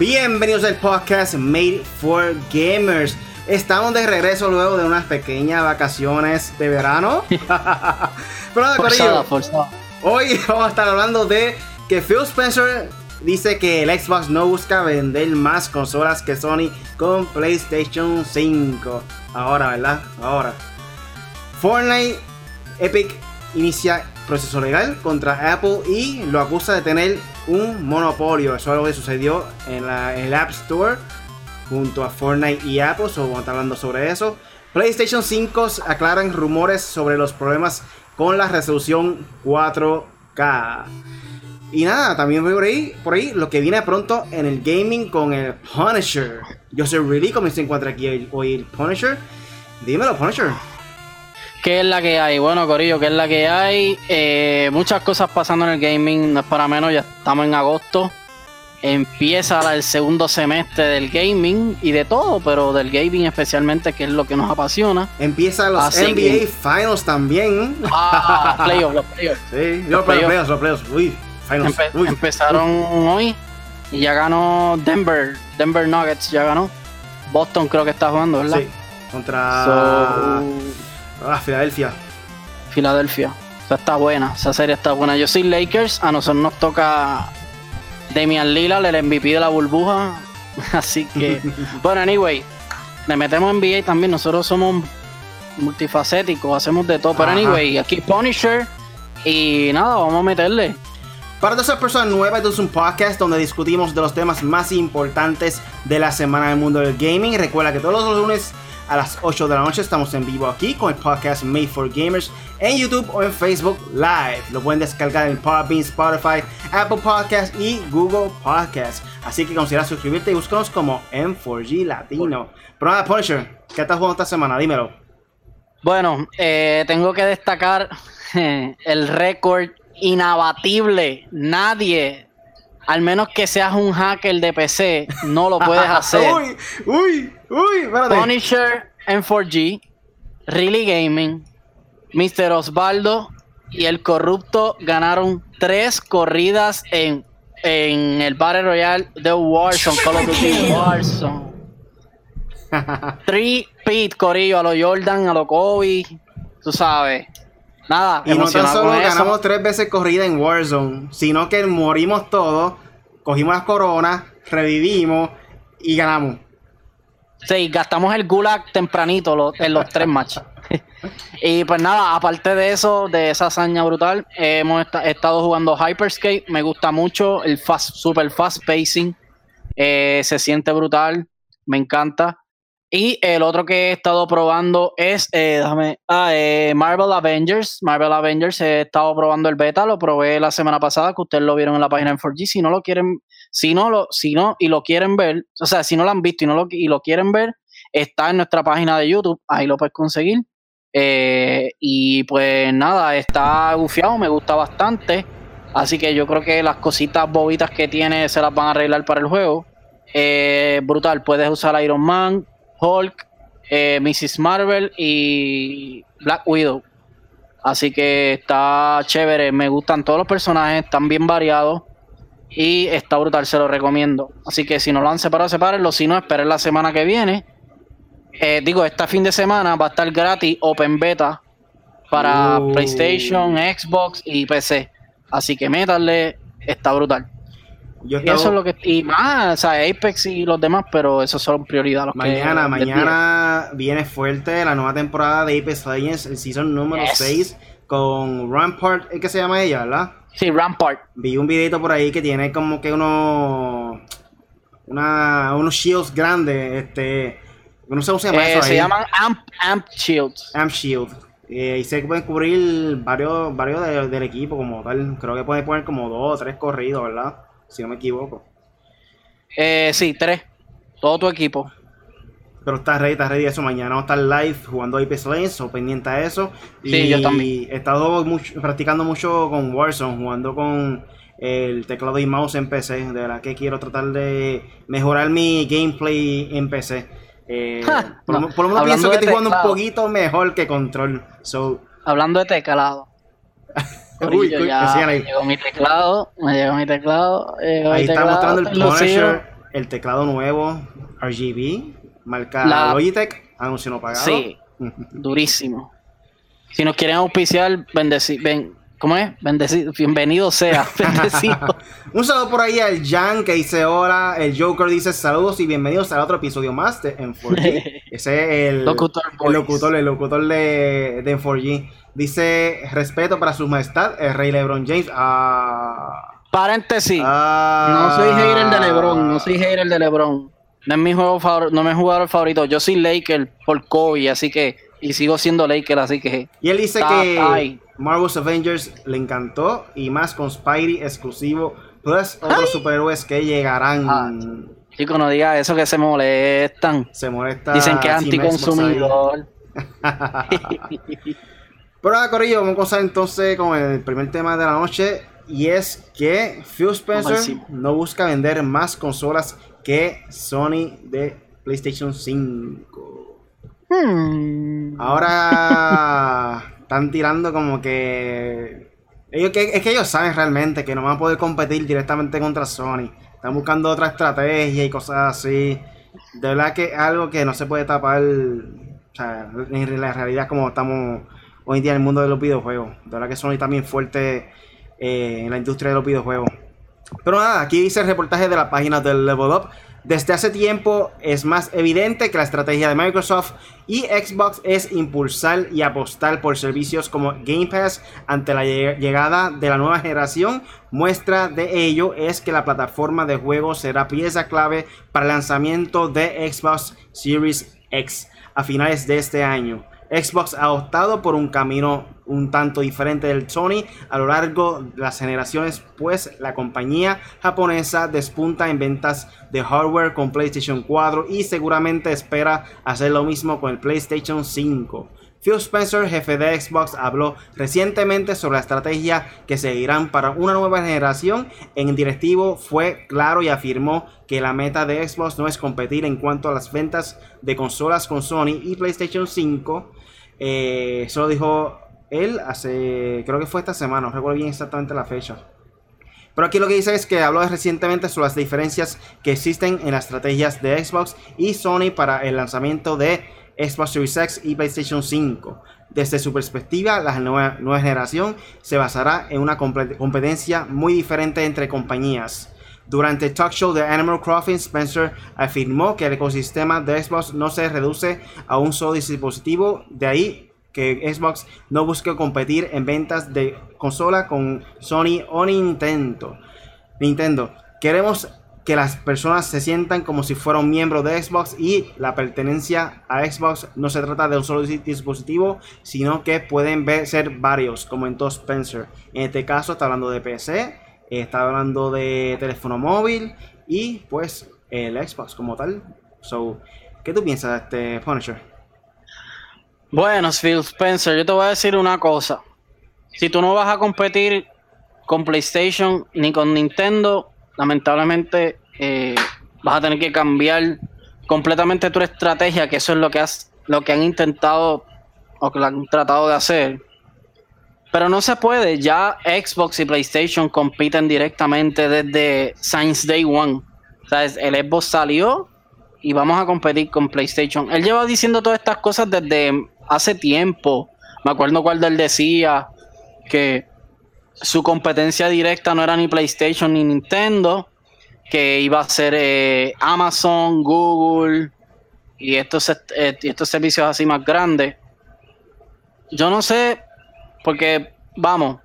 Bienvenidos al podcast Made for Gamers. Estamos de regreso luego de unas pequeñas vacaciones de verano. Pero nada, Forzada, forzada. Hoy vamos a estar hablando de que Phil Spencer dice que el Xbox no busca vender más consolas que Sony con PlayStation 5. Ahora, ¿verdad? Ahora. Fortnite, Epic inicia proceso legal contra Apple y lo acusa de tener un monopolio. Eso es algo que sucedió en, la- en el App Store junto a Fortnite y Apple. So, vamos hablando sobre eso. PlayStation 5 aclaran rumores sobre los problemas con la resolución 4K. Y nada, también voy por ahí, por ahí lo que viene pronto en el gaming con el Punisher. Yo soy Really, como se encuentra aquí hoy el Punisher. Dímelo, Punisher. ¿Qué es la que hay? Bueno, Corillo, ¿qué es la que hay? Eh, muchas cosas pasando en el gaming, no es para menos, ya estamos en agosto. Empieza el segundo semestre del gaming y de todo, pero del gaming especialmente, que es lo que nos apasiona. Empieza los Así NBA que- Finals también. Ah, playoffs, los playoffs. Sí, Los los playoffs. los playoffs. Uy, Finals. Empe- Uy. empezaron hoy y ya ganó Denver. Denver Nuggets ya ganó. Boston creo que está jugando, ¿verdad? Sí, contra So, ah, Filadelfia. Filadelfia. O sea, está buena, esa serie está buena. Yo soy Lakers, a nosotros nos toca Damian Lillard, el MVP de la burbuja. Así que, bueno, anyway, le metemos NBA también. Nosotros somos multifacéticos, hacemos de todo. Pero Ajá. anyway, aquí Punisher. Y nada, vamos a meterle. Para todas esas personas nuevas, esto es un podcast donde discutimos de los temas más importantes de la semana del mundo del gaming. Recuerda que todos los lunes a las 8 de la noche estamos en vivo aquí con el podcast Made for Gamers en YouTube o en Facebook Live. Lo pueden descargar en Podbean, Spotify, Apple Podcast y Google Podcast. Así que considera suscribirte y búscanos como M4G Latino. Pero nada, Punisher, ¿qué estás jugando esta semana? Dímelo. Bueno, eh, tengo que destacar el récord inabatible. Nadie, al menos que seas un hacker de PC, no lo puedes hacer. uy, uy, uy, espérate. Punisher en 4G, Really Gaming, Mr. Osvaldo y el corrupto ganaron tres corridas en, en el Battle Royale de Warzone, Call of Duty Warzone. Three Pete Corillo, a lo Jordan, a lo Kobe, tú sabes. Nada, Y no tan solo eso. ganamos tres veces corrida en Warzone, sino que morimos todos, cogimos las coronas, revivimos y ganamos. Sí, gastamos el gulag tempranito lo- en los tres matches. y pues nada, aparte de eso, de esa hazaña brutal, hemos esta- estado jugando Hyperscape. Me gusta mucho el fast, super fast pacing. Eh, se siente brutal, me encanta. Y el otro que he estado probando es, eh, déjame, ah, eh, Marvel Avengers. Marvel Avengers, he estado probando el beta, lo probé la semana pasada, que ustedes lo vieron en la página en 4G. Si no lo quieren, si no lo, si no, y lo quieren ver, o sea, si no lo han visto y no lo, y lo quieren ver, está en nuestra página de YouTube, ahí lo puedes conseguir. Eh, y pues nada, está gufiado, me gusta bastante. Así que yo creo que las cositas bobitas que tiene se las van a arreglar para el juego. Brutal, puedes usar Iron Man, Hulk, eh, Mrs. Marvel y Black Widow. Así que está chévere, me gustan todos los personajes, están bien variados. Y está brutal, se lo recomiendo. Así que si no lo han separado, sepárenlo. Si no, esperen la semana que viene. Eh, digo, este fin de semana va a estar gratis Open Beta para Uh. PlayStation, Xbox y PC. Así que métanle, está brutal. Yo Y estaba- eso es lo que. Y más, o sea, Apex y los demás, pero esos son prioridad. Los que- mañana, día. mañana viene fuerte la nueva temporada de Apex Legends, el season número Yes. 6, con Rampart, ¿es que se llama ella, verdad? Sí, Rampart. Vi un videito por ahí que tiene como que unos una, unos shields grandes, este, no sé cómo se llama Eh, eso se ahí. llaman Amp, Amp Shields. Amp Shield. Eh, y se pueden cubrir varios, varios de- del equipo como tal. Creo que pueden poner como dos o tres corridos, ¿verdad? Si no me equivoco. Eh, sí, tres. Todo tu equipo. Pero está ready, está ready eso. Mañana vamos a estar live jugando Apex Legends, o pendiente a eso. Sí, y yo también. He estado mucho- practicando mucho con Warzone, jugando con el teclado y mouse en PC. De verdad que quiero tratar de mejorar mi gameplay en PC. Eh, Ja, por, lo- no. por lo menos Hablando pienso que estoy jugando un poquito mejor que control. So, Hablando de teclado. Uy, ya me llegó mi teclado. Me llegó mi teclado. llegó Ahí mi está teclado, mostrando el. Punisher el teclado nuevo RGB, marca Logitech, anuncio no pagado. Sí, durísimo. Si nos quieren auspiciar, bendecido. ven, ¿Cómo es? Bendecido, bienvenido sea. Bendecido. Un saludo por ahí al Jan que dice hola. El Joker dice saludos y bienvenidos al otro episodio más de M4G. Ese es el locutor, el locutor, el locutor de, de M4G. Dice respeto para su majestad, el rey LeBron James. Ah. Paréntesis. Ah. No soy hater de LeBron, no soy hater de LeBron. No es mi juego favorito, no me jugador favorito. Yo soy Laker por Kobe, así que y sigo siendo Laker, así que. Y él dice que Marvel's Avengers le encantó y más con Spidey exclusivo, plus otros superhéroes que llegarán. Ah, chico, no diga eso que se molestan. Se molesta. Dicen que es anticonsumidor. Pero ahora, Corillo, vamos a pasar entonces con el primer tema de la noche. Y es que Phil Spencer no busca vender más consolas que Sony de PlayStation 5. Hmm. Ahora están tirando como que... Ellos, que... Es que ellos saben realmente que no van a poder competir directamente contra Sony. Están buscando otra estrategia y cosas así. De verdad que es algo que no se puede tapar. O sea, en la realidad como estamos hoy en día en el mundo de los videojuegos. De verdad que Sony también fuerte eh, en la industria de los videojuegos. Pero nada, aquí dice el reportaje de la página del Level Up. Desde hace tiempo es más evidente que la estrategia de Microsoft y Xbox es impulsar y apostar por servicios como Game Pass ante la llegada de la nueva generación. Muestra de ello es que la plataforma de juegos será pieza clave para el lanzamiento de Xbox Series X a finales de este año. Xbox ha optado por un camino un tanto diferente del Sony a lo largo de las generaciones, pues la compañía japonesa despunta en ventas de hardware con PlayStation 4 y seguramente espera hacer lo mismo con el PlayStation 5. Phil Spencer, jefe de Xbox, habló recientemente sobre la estrategia que seguirán para una nueva generación. En directivo fue claro y afirmó que la meta de Xbox no es competir en cuanto a las ventas de consolas con Sony y PlayStation 5, eh, eso lo dijo él hace, creo que fue esta semana, no recuerdo bien exactamente la fecha. Pero aquí lo que dice es que habló recientemente sobre las diferencias que existen en las estrategias de Xbox y Sony para el lanzamiento de Xbox Series X y PlayStation 5. Desde su perspectiva, la nueva, nueva generación se basará en una competencia muy diferente entre compañías. Durante el talk show de Animal Crossing, Spencer afirmó que el ecosistema de Xbox no se reduce a un solo dispositivo, de ahí que Xbox no busque competir en ventas de consola con Sony o Nintendo. Nintendo, queremos que las personas se sientan como si fuera un miembro de Xbox y la pertenencia a Xbox no se trata de un solo dispositivo, sino que pueden ser varios, como en todo Spencer. En este caso está hablando de PC, está hablando de teléfono móvil y pues el Xbox como tal. So, ¿qué tú piensas de este Punisher? Bueno, Phil Spencer, yo te voy a decir una cosa. Si tú no vas a competir con PlayStation ni con Nintendo, lamentablemente eh, vas a tener que cambiar completamente tu estrategia, que eso es lo que has, lo que han intentado o que han tratado de hacer. Pero no se puede, ya Xbox y PlayStation compiten directamente desde Science Day One. Sea, el Xbox salió y vamos a competir con PlayStation. Él lleva diciendo todas estas cosas desde hace tiempo. Me acuerdo cuando él decía que su competencia directa no era ni PlayStation ni Nintendo, que iba a ser eh, Amazon, Google y eh, estos servicios así más grandes. Yo no sé porque, vamos,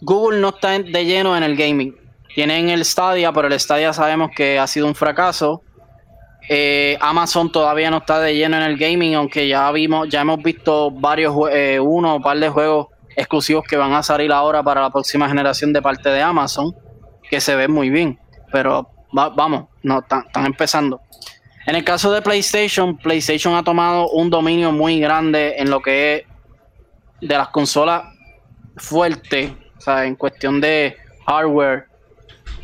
Google no está de lleno en el gaming. Tienen el Stadia, pero el Stadia sabemos que ha sido un fracaso. Eh, Amazon todavía no está de lleno en el gaming, aunque ya vimos, ya hemos visto varios, eh, uno o par de juegos exclusivos que van a salir ahora para la próxima generación de parte de Amazon, que se ven muy bien. Pero vamos, no están empezando. En el caso de PlayStation, PlayStation ha tomado un dominio muy grande en lo que es de las consolas fuertes, o sea, en cuestión de hardware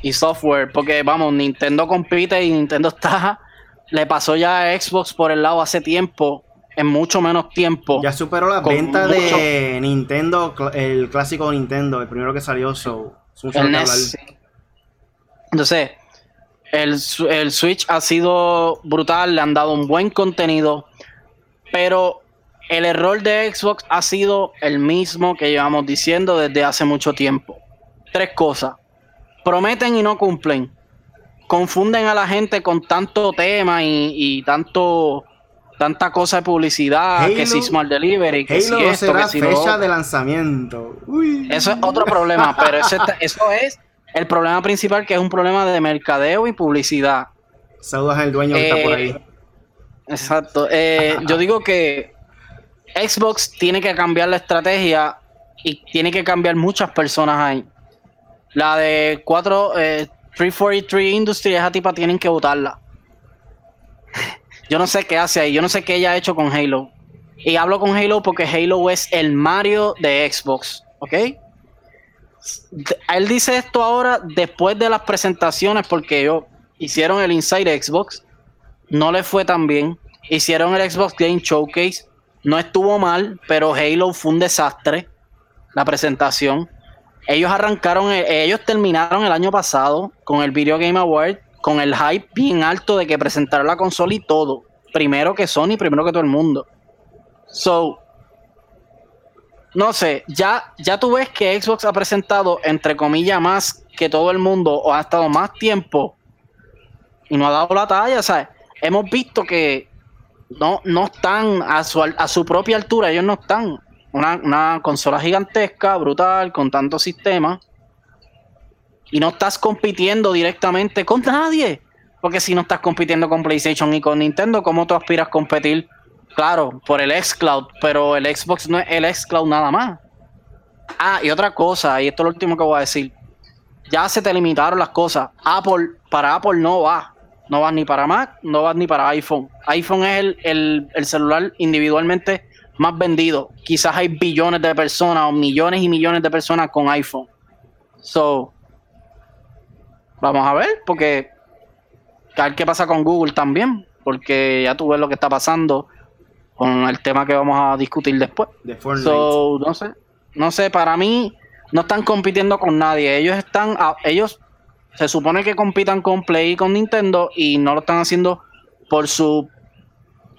y software, porque vamos, Nintendo compite y Nintendo está, le pasó ya a Xbox por el lado hace tiempo, en mucho menos tiempo. Ya superó la venta de Nintendo, el clásico Nintendo, el primero que salió, so, e Entonces, el, el Switch ha sido brutal, le han dado un buen contenido, pero el error de Xbox ha sido el mismo que llevamos diciendo desde hace mucho tiempo. Tres cosas. Prometen y no cumplen. Confunden a la gente con tanto tema y, tanto tanta cosa de publicidad, que si Smart Delivery, que si esto, que si fecha de lanzamiento. Eso es otro problema, pero eso es el problema principal, que es un problema de mercadeo y publicidad. Saludos al dueño que está por ahí. Eh, exacto. Eh, yo digo que Xbox tiene que cambiar la estrategia y tiene que cambiar muchas personas ahí. La de 4, eh, 343 Industry, esa tipa tienen que votarla. yo no sé qué hace ahí, yo no sé qué ella ha hecho con Halo. Y hablo con Halo porque Halo es el Mario de Xbox, ¿ok? Él dice esto ahora después de las presentaciones porque ellos hicieron el Inside Xbox, no le fue tan bien. Hicieron el Xbox Game Showcase, no estuvo mal, pero Halo fue un desastre. La presentación. Ellos arrancaron, eh, ellos terminaron el año pasado con el Video Game Award, con el hype bien alto de que presentaron la consola y todo. Primero que Sony, primero que todo el mundo. So, no sé, ya, ya tú ves que Xbox ha presentado, entre comillas, más que todo el mundo, o ha estado más tiempo y no ha dado la talla, ¿sabes? Hemos visto que no, no están a su, propia altura, ellos no están. Una, consola gigantesca, brutal, con tantos sistemas. Y no estás compitiendo directamente con nadie. Porque si no estás compitiendo con PlayStation y con Nintendo, ¿cómo tú aspiras a competir? Claro, por el xCloud, pero el Xbox no es el xCloud nada más. Ah, y otra cosa, y esto es lo último que voy a decir. Ya se te limitaron las cosas. Apple, para Apple no va. No vas ni para Mac, no vas ni para iPhone. iPhone es el, celular individualmente más vendido. Quizás hay billones de personas o millones y millones de personas con iPhone. So, vamos a ver, porque a ver qué pasa con Google también, porque ya tú ves lo que está pasando con el tema que vamos a discutir después. De so, no sé, no sé, para mí no están compitiendo con nadie. Ellos están, ellos se supone que compitan con Play y con Nintendo y no lo están haciendo por su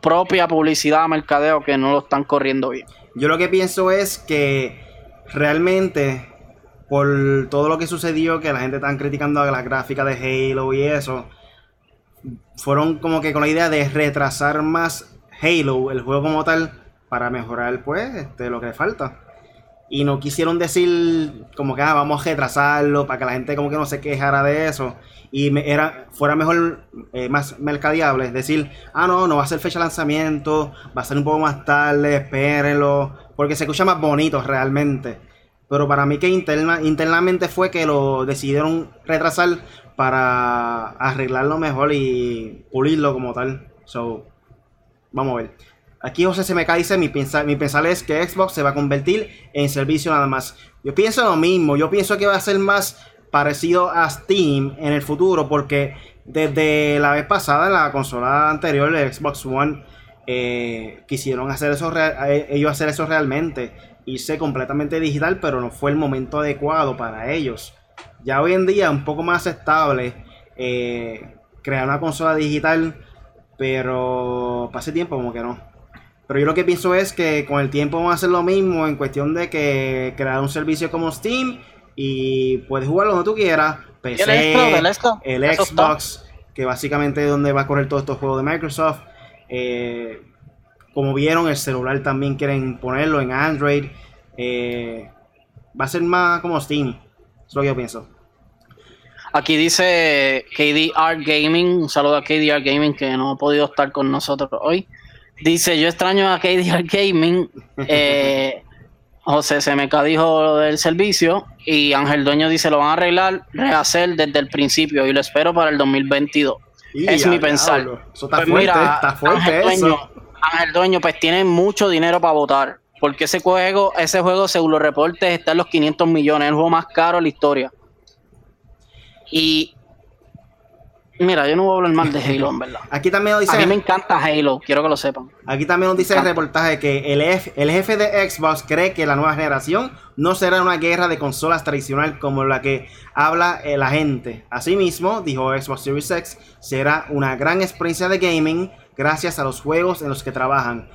propia publicidad, mercadeo, que no lo están corriendo bien. Yo lo que pienso es que realmente por todo lo que sucedió, que la gente está criticando a la gráfica de Halo y eso, fueron como que con la idea de retrasar más Halo, el juego como tal, para mejorar pues este, lo que falta y no quisieron decir como que ah, vamos a retrasarlo para que la gente como que no se quejara de eso. Y me, era fuera mejor eh, más mercadeable decir ah no no va a ser fecha de lanzamiento va a ser un poco más tarde espérenlo porque se escucha más bonito realmente. Pero para mí que interna, internamente fue que lo decidieron retrasar para arreglarlo mejor y pulirlo como tal. So vamos a ver Aquí José se dice, mi, pensar, mi pensar es que Xbox se va a convertir en servicio nada más. Yo pienso lo mismo, yo pienso que va a ser más parecido a Steam en el futuro porque desde la vez pasada en la consola anterior, el Xbox One, eh, quisieron hacer eso, eh, ellos hacer eso realmente. Hice completamente digital, pero no fue el momento adecuado para ellos. Ya hoy en día un poco más estable eh, crear una consola digital, pero pase tiempo como que no. Pero yo lo que pienso es que con el tiempo vamos a hacer lo mismo en cuestión de que crear un servicio como Steam y puedes jugarlo donde tú quieras. PC, el, Xbox, que básicamente es donde va a correr todos estos juegos de Microsoft. Eh, como vieron, el celular también quieren ponerlo en Android. Eh, va a ser más como Steam. Eso es lo que yo pienso. Aquí dice KDR Gaming, un saludo a KDR Gaming que no ha podido estar con nosotros hoy. Dice, yo extraño a KDR Gaming. Eh, José CMK dijo lo del servicio y Ángel Dueño dice, lo van a arreglar, rehacer desde el principio y lo espero para el 2022. es mi pensar. Eso está pues fuerte, está fuerte Ángel, Dueño, Ángel Dueño pues tiene mucho dinero para votar. Porque ese juego, ese juego según los reportes está en los 500 millones, es el juego más caro de la historia. Y Mira, yo no voy a hablar mal de Halo, en verdad. Aquí también nos dice. A mí me encanta Halo, quiero que lo sepan. Aquí también nos dice el reportaje que el, el jefe de Xbox cree que la nueva generación no será una guerra de consolas tradicional como la que habla la gente. Asimismo, dijo Xbox Series X, será una gran experiencia de gaming gracias a los juegos en los que trabajan.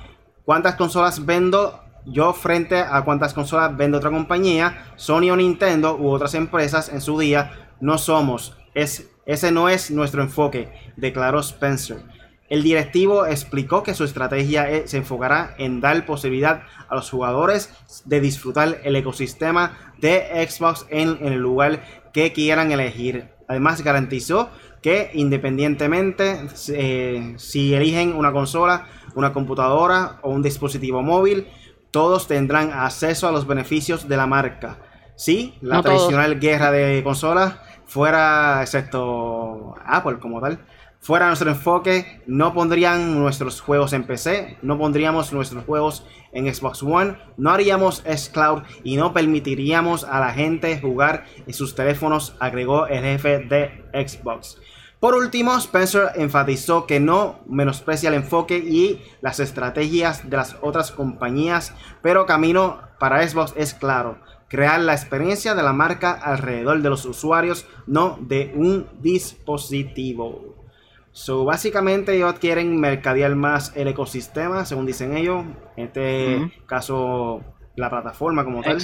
¿Cuántas consolas vendo yo frente a cuántas consolas vende otra compañía, Sony o Nintendo u otras empresas en su día, no somos. Es, ese no es nuestro enfoque, declaró Spencer. El directivo explicó que su estrategia e, se enfocará en dar posibilidad a los jugadores de disfrutar el ecosistema de Xbox en, el lugar que quieran elegir. Además garantizó que independientemente eh, si eligen una consola, una computadora o un dispositivo móvil, todos tendrán acceso a los beneficios de la marca. Si la tradicional guerra de consolas fuera, excepto Apple como tal, fuera nuestro enfoque, no pondrían nuestros juegos en PC, no pondríamos nuestros juegos en Xbox One, no haríamos S-Cloud y no permitiríamos a la gente jugar en sus teléfonos, agregó el jefe de Xbox. Por último, Spencer enfatizó que no menosprecia el enfoque y las estrategias de las otras compañías, pero camino para Xbox es claro, crear la experiencia de la marca alrededor de los usuarios, no de un dispositivo. So, básicamente ellos quieren mercadear más el ecosistema, según dicen ellos. En este caso, la plataforma como tal.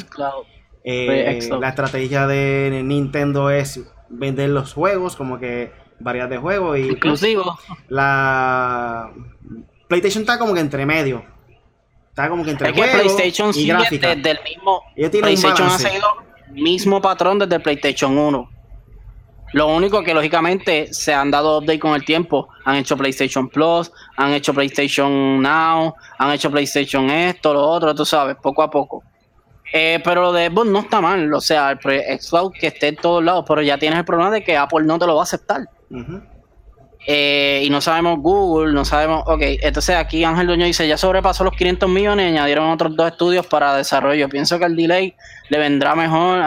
Eh, la estrategia de Nintendo es vender los juegos, como que variedad de juegos y inclusivo la PlayStation está como que entre medio está como que entre es que PlayStation y gráfica. desde el mismo PlayStation ha seguido el mismo patrón desde PlayStation 1 lo único que lógicamente se han dado update con el tiempo. Han hecho PlayStation Plus han hecho PlayStation Now han hecho PlayStation esto lo otro tú sabes poco a poco. Eh, pero lo de Xbox no está mal, o sea, el Xbox que esté en todos lados, pero ya tienes el problema de que Apple no te lo va a aceptar. Eh, y no sabemos Google, no sabemos. Ok, entonces aquí Ángel Dueño dice: Ya sobrepasó los 500 millones y añadieron otros dos estudios para desarrollo. Pienso que el delay le vendrá mejor.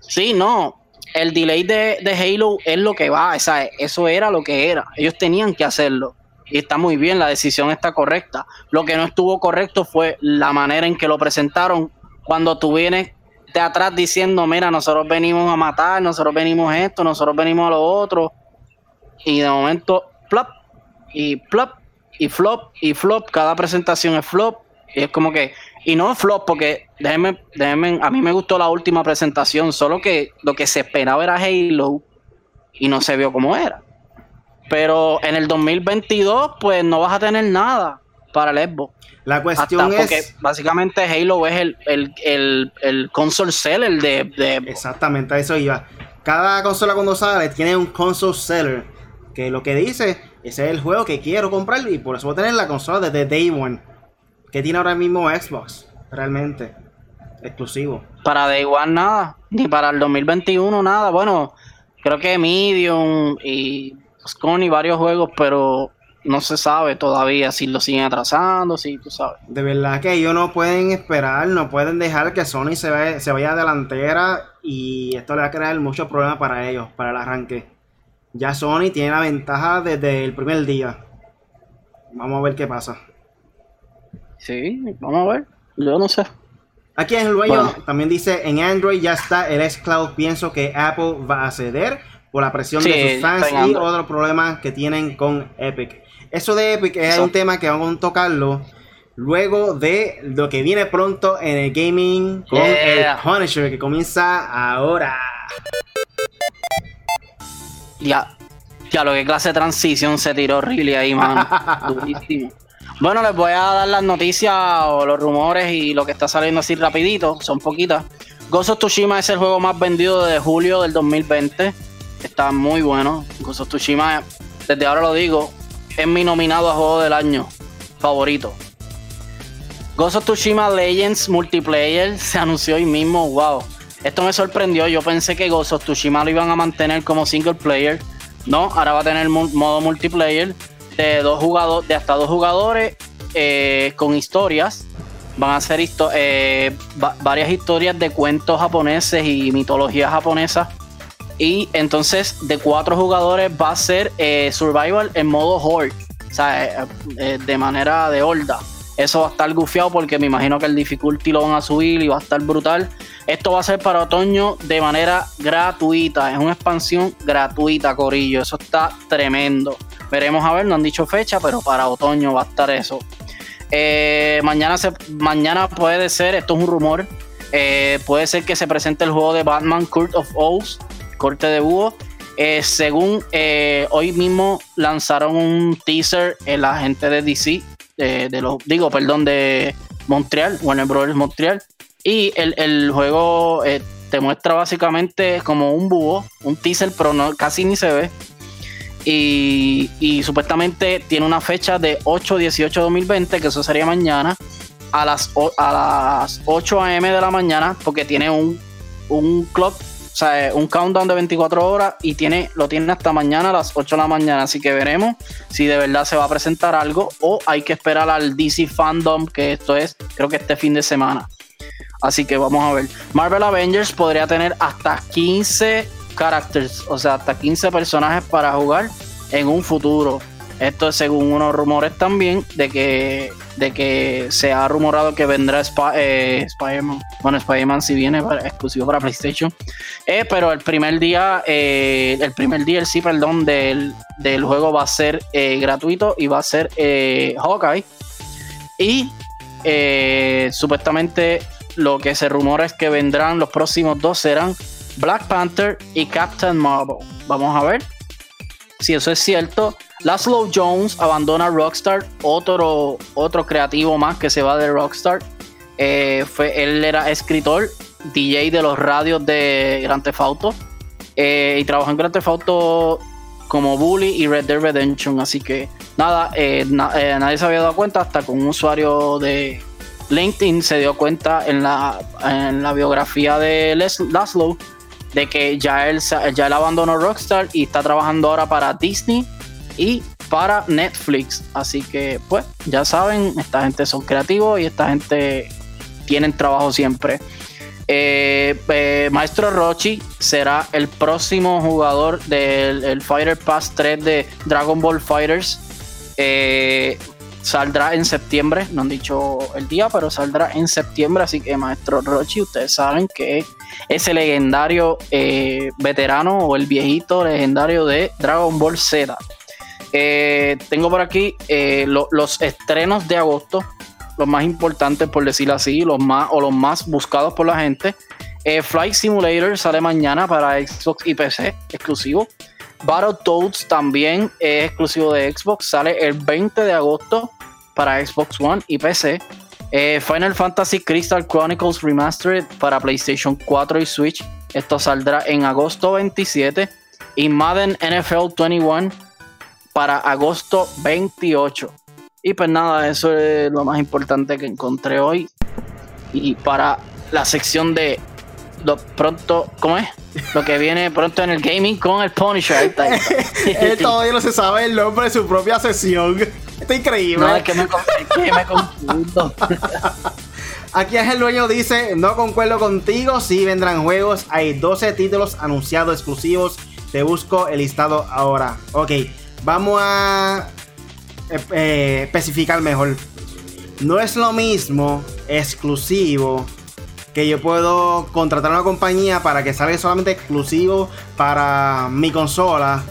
Sí, no. El delay de, Halo es lo que va. O eso era lo que era. Ellos tenían que hacerlo. Y está muy bien, la decisión está correcta. Lo que no estuvo correcto fue la manera en que lo presentaron. Cuando tú vienes de atrás diciendo: Mira, nosotros venimos a matar, nosotros venimos esto, nosotros venimos a lo otro y de momento plop y plop y flop y flop, cada presentación es flop y es como que y no flop porque déjenme, déjenme, a mí me gustó la última presentación, solo que lo que se esperaba era Halo y no se vio como era. Pero en el 2022 pues no vas a tener nada para el Xbox. La cuestión es. Porque básicamente Halo es el, el, el, el console seller de, de, Exactamente, a eso iba. Cada consola cuando sale tiene un console seller que lo que dice, ese es el juego que quiero comprar y por eso voy a tener la consola desde Day One. Que tiene ahora mismo Xbox, realmente. Exclusivo. Para Day One nada, ni para el 2021 nada. Bueno, creo que Medium y Scone y varios juegos, pero no se sabe todavía si lo siguen atrasando, si tú sabes. De verdad que ellos no pueden esperar, no pueden dejar que Sony se, vaya, se vaya delantera y esto le va a crear muchos problemas para ellos, para el arranque. Ya Sony tiene la ventaja desde el primer día. Vamos a ver qué pasa. Sí, vamos a ver. Yo no sé. Aquí en el dueño también dice, en Android ya está el S-Cloud. Pienso que Apple va a ceder por la presión de sus fans y otro problema que tienen con Epic. Eso de Epic es un tema que vamos a tocarlo luego de lo que viene pronto en el gaming con el Punisher que comienza ahora. Ya, ya lo que clase de transición se tiró Riley ahí, mano. Durísimo. Bueno, les voy a dar las noticias o los rumores y lo que está saliendo así rapidito, son poquitas. Ghost of Tsushima es el juego más vendido de julio del 2020. Está muy bueno. Ghost of Tsushima, desde ahora lo digo, es mi nominado a juego del año favorito. Ghost of Tsushima Legends Multiplayer se anunció hoy mismo. Wow. Esto me sorprendió. Yo pensé que Ghost of lo iban a mantener como single player. No, ahora va a tener modo multiplayer de dos jugadores, de hasta dos jugadores eh, con historias. Van a ser eh, varias historias de cuentos japoneses y mitología japonesa. Y entonces de cuatro jugadores va a ser eh, Survival en modo Horde. O sea, de manera de horda. Eso va a estar gufiado porque me imagino que el difficulty lo van a subir y va a estar brutal. Esto va a ser para otoño de manera gratuita. Es una expansión gratuita, Corillo. Eso está tremendo. Veremos a ver, no han dicho fecha, pero para otoño va a estar eso. mañana, se, mañana puede ser, esto es un rumor, puede ser que se presente el juego de Batman Court of Owls corte de búho. Eh, según eh, hoy mismo lanzaron un teaser en la gente de DC, de los, digo, perdón, de Montreal, Warner Brothers Montreal. Y el, juego eh, te muestra básicamente como un búho, un teaser, pero no, casi ni se ve. Y, y supuestamente tiene una fecha de 8-18-2020, que eso sería mañana, a las, a las 8 a.m. de la mañana, porque tiene un, un clock o sea, un countdown de 24 horas y tiene, lo tiene hasta mañana a las 8 de la mañana. Así que veremos si de verdad se va a presentar algo o hay que esperar al DC Fandom, que esto es, creo que este fin de semana. Así que vamos a ver. Marvel Avengers podría tener hasta 15 characters, o sea, hasta 15 personajes para jugar en un futuro. Esto es según unos rumores también de que, de que se ha rumorado que vendrá eh, Spider-Man. Bueno, Spider-Man si viene exclusivo para PlayStation. Eh, pero el primer día, eh, el primer día, el sí, perdón, del, del juego va a ser gratuito y va a ser Hawkeye. Y supuestamente lo que se rumora es que vendrán los próximos dos serán Black Panther y Captain Marvel. Vamos a ver si eso es cierto. Laszlo Jones abandona Rockstar, otro, otro creativo más que se va de Rockstar. Eh, fue, él era escritor, DJ de los radios de Grand Theft Auto eh, y trabajó en Grand Theft Auto como Bully y Red Dead Redemption. Así que nada, eh, nadie se había dado cuenta hasta con un usuario de LinkedIn se dio cuenta en la, en la biografía de Laszlo de que ya él, ya él abandonó Rockstar y está trabajando ahora para Disney y para Netflix. Así que, pues, ya saben, esta gente son creativos y esta gente tienen trabajo siempre. Eh, eh, Maestro Rochi será el próximo jugador del Fighter Pass 3 de Dragon Ball Fighters. Eh, saldrá en septiembre, no han dicho el día, pero saldrá en septiembre. Así que Maestro Rochi, ustedes saben que ese legendario veterano o el viejito legendario de Dragon Ball Z. Eh, tengo por aquí eh, los estrenos de agosto, los más importantes por decirlo así, los más o los más buscados por la gente. Eh, Flight Simulator sale mañana para Xbox y PC, exclusivo. Battletoads también es exclusivo de Xbox, sale el 20 de agosto para Xbox One y PC. Final Fantasy Crystal Chronicles Remastered para PlayStation 4 y Switch. Esto saldrá en agosto 27. Y Madden NFL 21 para agosto 28. Y pues nada, eso es lo más importante que encontré hoy. Y para la sección de lo pronto, ¿cómo es? Lo que viene pronto en el gaming con el Punisher. Él todavía no se sabe el nombre de su propia sesión. Está increíble. No, es que me, que me confundo. Aquí es el dueño dice, no concuerdo contigo, si vendrán juegos, hay 12 títulos anunciados exclusivos, te busco el listado ahora. Ok, vamos a eh, eh, especificar mejor. No es lo mismo exclusivo que yo puedo contratar a una compañía para que salga solamente exclusivo para mi consola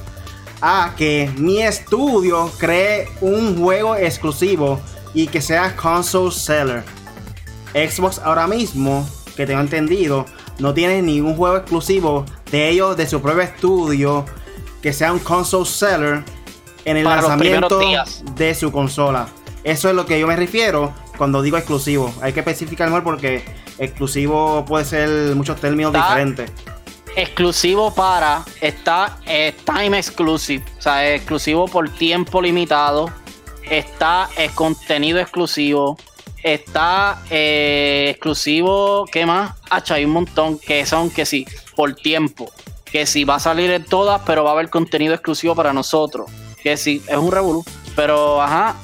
a que mi estudio cree un juego exclusivo y que sea console seller. Xbox ahora mismo, que tengo entendido, no tiene ningún juego exclusivo de ellos, de su propio estudio, que sea un console seller en el lanzamiento de su consola. Eso es lo que yo me refiero cuando digo exclusivo. Hay que especificar mejor porque exclusivo puede ser muchos términos diferentes. Exclusivo para, está time exclusive, o sea, es exclusivo por tiempo limitado, está es contenido exclusivo, está eh, exclusivo, ¿qué más? hay un montón que son que sí, por tiempo, que sí va a salir en todas, pero va a haber contenido exclusivo para nosotros que sí, es un revolú. Pero, ajá,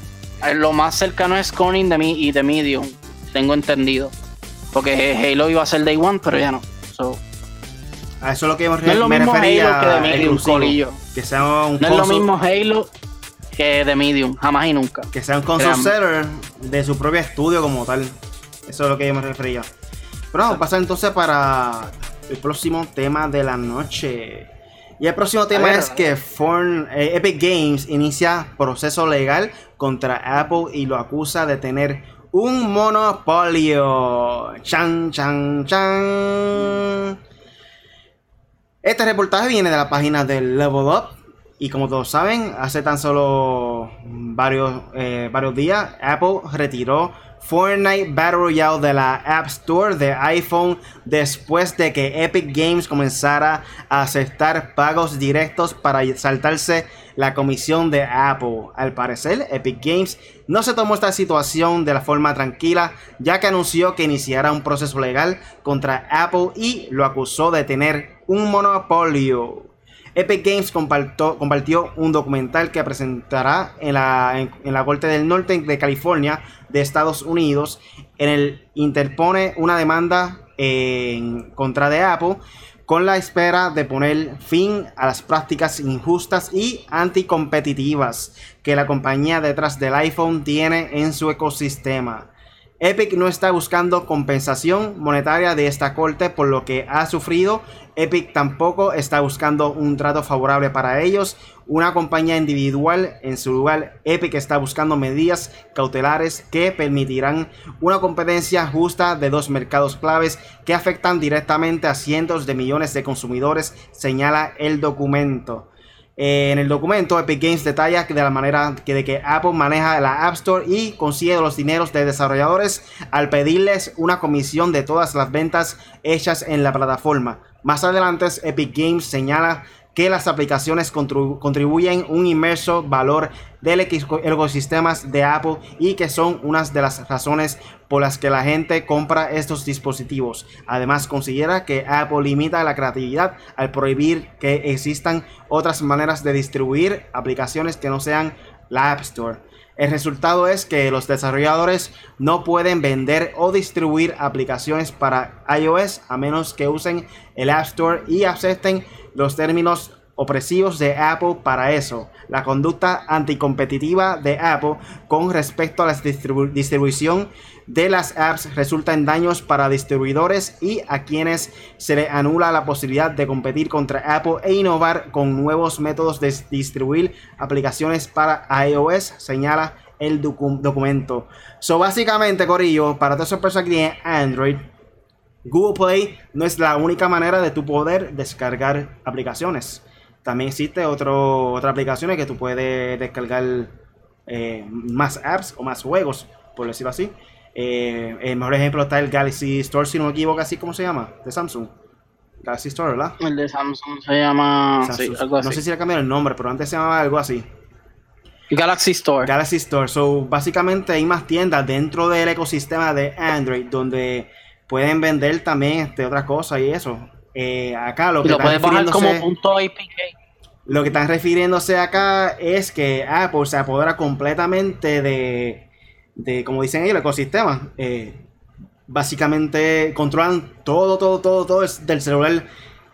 lo más cercano es Corning de mí y de Medium, tengo entendido. Porque Halo iba a ser Day One, pero ya no. A eso es lo que hemos No es lo me mismo refería Halo que de Medium. Que sea un No es lo mismo Halo que de Medium, jamás y nunca. Que sea un console Créanme. seller de su propio estudio como tal. Eso es lo que yo me refería. Pero vamos a pasar entonces para el próximo tema de la noche. Y el próximo tema ver, es que Forn- eh, Epic Games inicia proceso legal contra Apple y lo acusa de tener un monopolio. Chan, chan, chan. Este reportaje viene de la página del Level Up. Y como todos saben, hace tan solo varios, eh, varios días, Apple retiró Fortnite Battle Royale de la App Store de iPhone después de que Epic Games comenzara a aceptar pagos directos para saltarse la comisión de Apple. Al parecer, Epic Games no se tomó esta situación de la forma tranquila, ya que anunció que iniciará un proceso legal contra Apple y lo acusó de tener un monopolio. Epic Games compartió, compartió un documental que presentará en la, en, en la Corte del Norte de California de Estados Unidos. En el interpone una demanda en contra de Apple con la espera de poner fin a las prácticas injustas y anticompetitivas que la compañía detrás del iPhone tiene en su ecosistema. Epic no está buscando compensación monetaria de esta corte por lo que ha sufrido. Epic tampoco está buscando un trato favorable para ellos. Una compañía individual en su lugar, Epic está buscando medidas cautelares que permitirán una competencia justa de dos mercados claves que afectan directamente a cientos de millones de consumidores, señala el documento. Eh, en el documento, Epic Games detalla que de la manera que, Apple maneja la App Store y consigue los dineros de desarrolladores al pedirles una comisión de todas las ventas hechas en la plataforma. Más adelante, Epic Games señala que las aplicaciones contribu- contribuyen un inmerso valor del ecosistemas de Apple y que son unas de las razones por las que la gente compra estos dispositivos. Además, considera que Apple limita la creatividad al prohibir que existan otras maneras de distribuir aplicaciones que no sean la App Store. El resultado es que los desarrolladores no pueden vender o distribuir aplicaciones para iOS a menos que usen el App Store y acepten los términos opresivos de Apple para eso. La conducta anticompetitiva de Apple con respecto a la distribu- distribución de las apps resulta en daños para distribuidores y a quienes se le anula la posibilidad de competir contra Apple e innovar con nuevos métodos de distribuir aplicaciones para iOS, señala el docu- documento. So, básicamente, Corillo, para todas esas personas que tienen Android, Google Play no es la única manera de tu poder descargar aplicaciones. También existe otro, otra aplicación que tú puedes descargar eh, más apps o más juegos, por decirlo así. Eh, el mejor ejemplo está el Galaxy Store, si no me equivoco, así como se llama, de Samsung. Galaxy Store, ¿verdad? El de Samsung se llama. Samsung. Sí, algo así. No sé si le cambiaron el nombre, pero antes se llamaba algo así. Galaxy Store. Galaxy Store. So, básicamente hay más tiendas dentro del ecosistema de Android donde pueden vender también este, otras cosas y eso. Eh, acá lo y que lo están puedes bajar como punto APK. Lo que están refiriéndose acá es que Apple se apodera completamente de, de como dicen ellos, el ecosistema. Eh, básicamente controlan todo, todo, todo, todo del celular.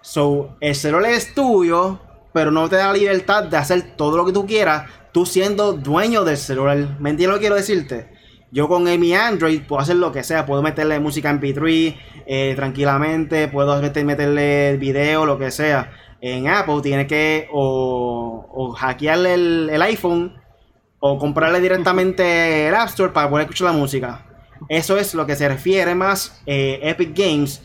So, el celular es tuyo, pero no te da la libertad de hacer todo lo que tú quieras, tú siendo dueño del celular. ¿Me entiendes lo que quiero decirte? Yo con mi Android puedo hacer lo que sea, puedo meterle música en MP3 eh, tranquilamente, puedo meter- meterle video, lo que sea. En Apple tiene que o, o hackearle el, el iPhone o comprarle directamente el App Store para poder escuchar la música. Eso es lo que se refiere más eh, Epic Games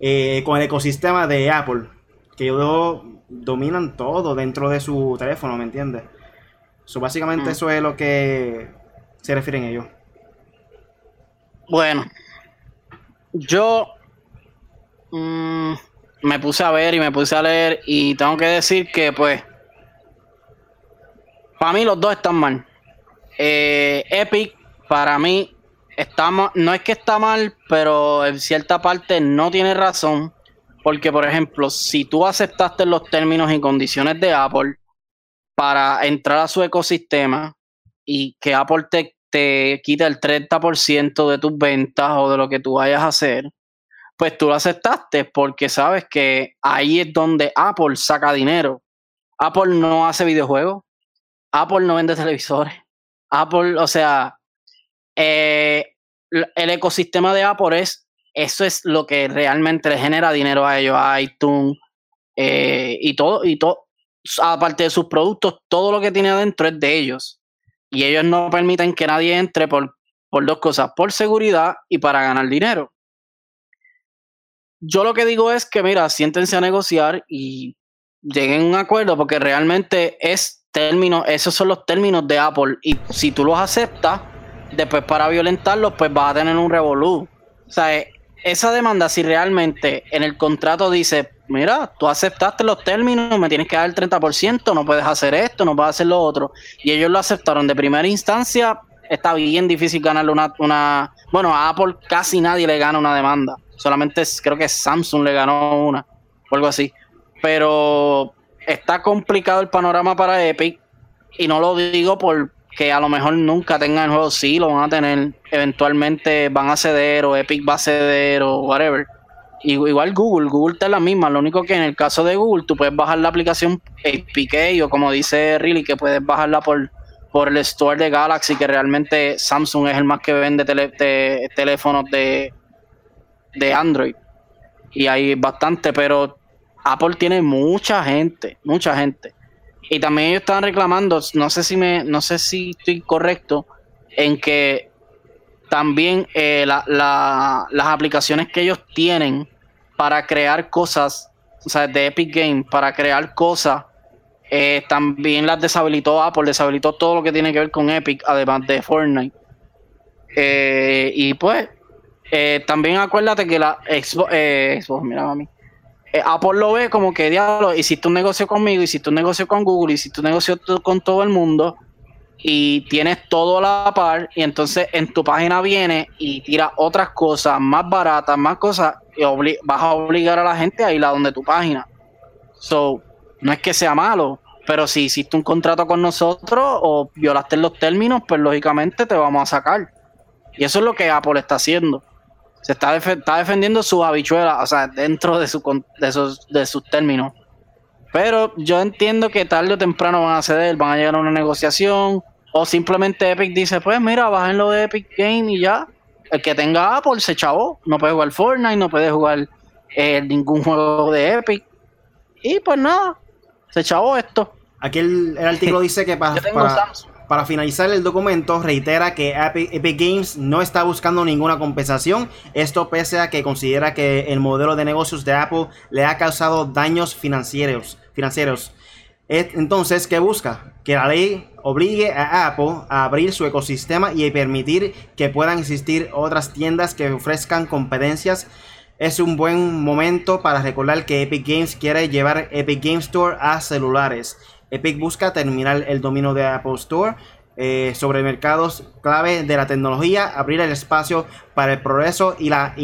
eh, con el ecosistema de Apple. Que ellos dominan todo dentro de su teléfono, ¿me entiendes? So, básicamente Mm. eso es lo que se refieren ellos. Bueno, yo mm, me puse a ver y me puse a leer y tengo que decir que pues para mí los dos están mal. Eh, Epic para mí está ma- no es que está mal, pero en cierta parte no tiene razón. Porque, por ejemplo, si tú aceptaste los términos y condiciones de Apple para entrar a su ecosistema y que Apple te, te quita el 30% de tus ventas o de lo que tú vayas a hacer, pues tú lo aceptaste porque sabes que ahí es donde Apple saca dinero. Apple no hace videojuegos, Apple no vende televisores, Apple, o sea, eh, el ecosistema de Apple es, eso es lo que realmente le genera dinero a ellos, a iTunes eh, y todo, y todo, aparte de sus productos, todo lo que tiene adentro es de ellos. Y ellos no permiten que nadie entre por, por dos cosas, por seguridad y para ganar dinero. Yo lo que digo es que, mira, siéntense a negociar y lleguen a un acuerdo porque realmente es término, esos son los términos de Apple y si tú los aceptas, después para violentarlos, pues vas a tener un revolú. O sea, e, esa demanda, si realmente en el contrato dice, mira, tú aceptaste los términos, me tienes que dar el 30%, no puedes hacer esto, no puedes hacer lo otro, y ellos lo aceptaron de primera instancia, está bien difícil ganarle una, una... Bueno, a Apple casi nadie le gana una demanda. Solamente creo que Samsung le ganó una, o algo así. Pero está complicado el panorama para Epic. Y no lo digo porque a lo mejor nunca tengan el juego. Sí, lo van a tener. Eventualmente van a ceder o Epic va a ceder o whatever. Igual Google, Google está la misma. Lo único que en el caso de Google tú puedes bajar la aplicación APK o como dice Riley, que puedes bajarla por, por el store de Galaxy, que realmente Samsung es el más que vende teléfonos de, de Android. Y hay bastante, pero Apple tiene mucha gente, mucha gente. Y también ellos estaban reclamando, no sé si me, no sé si estoy correcto, en que también eh, las aplicaciones que ellos tienen para crear cosas, o sea, de Epic Games, para crear cosas, eh, también las deshabilitó Apple, deshabilitó todo lo que tiene que ver con Epic, además de Fortnite. Eh, y pues, también acuérdate que la Xbox, eh, mira mami, Apple lo ve como que diablo, hiciste un negocio conmigo, hiciste un negocio con Google, hiciste un negocio con todo el mundo y tienes todo a la par y entonces en tu página viene y tira otras cosas más baratas, más cosas y vas a obligar a la gente a ir a donde tu página. So, no es que sea malo, pero si hiciste un contrato con nosotros o violaste los términos, pues lógicamente te vamos a sacar. Y eso es lo que Apple está haciendo se está, está defendiendo sus habichuelas, o sea, dentro de, su, de, sus, de sus términos. Pero yo entiendo que tarde o temprano van a ceder, van a llegar a una negociación, o simplemente Epic dice, pues mira, bájenlo de Epic Game y ya. El que tenga Apple se chavó, no puede jugar Fortnite, no puede jugar eh, ningún juego de Epic. Y pues nada, se chavó esto. Aquí el, artículo dice que para, para, para finalizar el documento, reitera que Epic Games no está buscando ninguna compensación, esto pese a que considera que el modelo de negocios de Apple le ha causado daños financieros. Entonces, ¿qué busca? Que la ley obligue a Apple a abrir su ecosistema y permitir que puedan existir otras tiendas que ofrezcan competencias. Es un buen momento para recordar que Epic Games quiere llevar Epic Games Store a celulares Epic busca terminar el dominio de Apple Store eh, sobre mercados clave de la tecnología, abrir el espacio para el progreso y la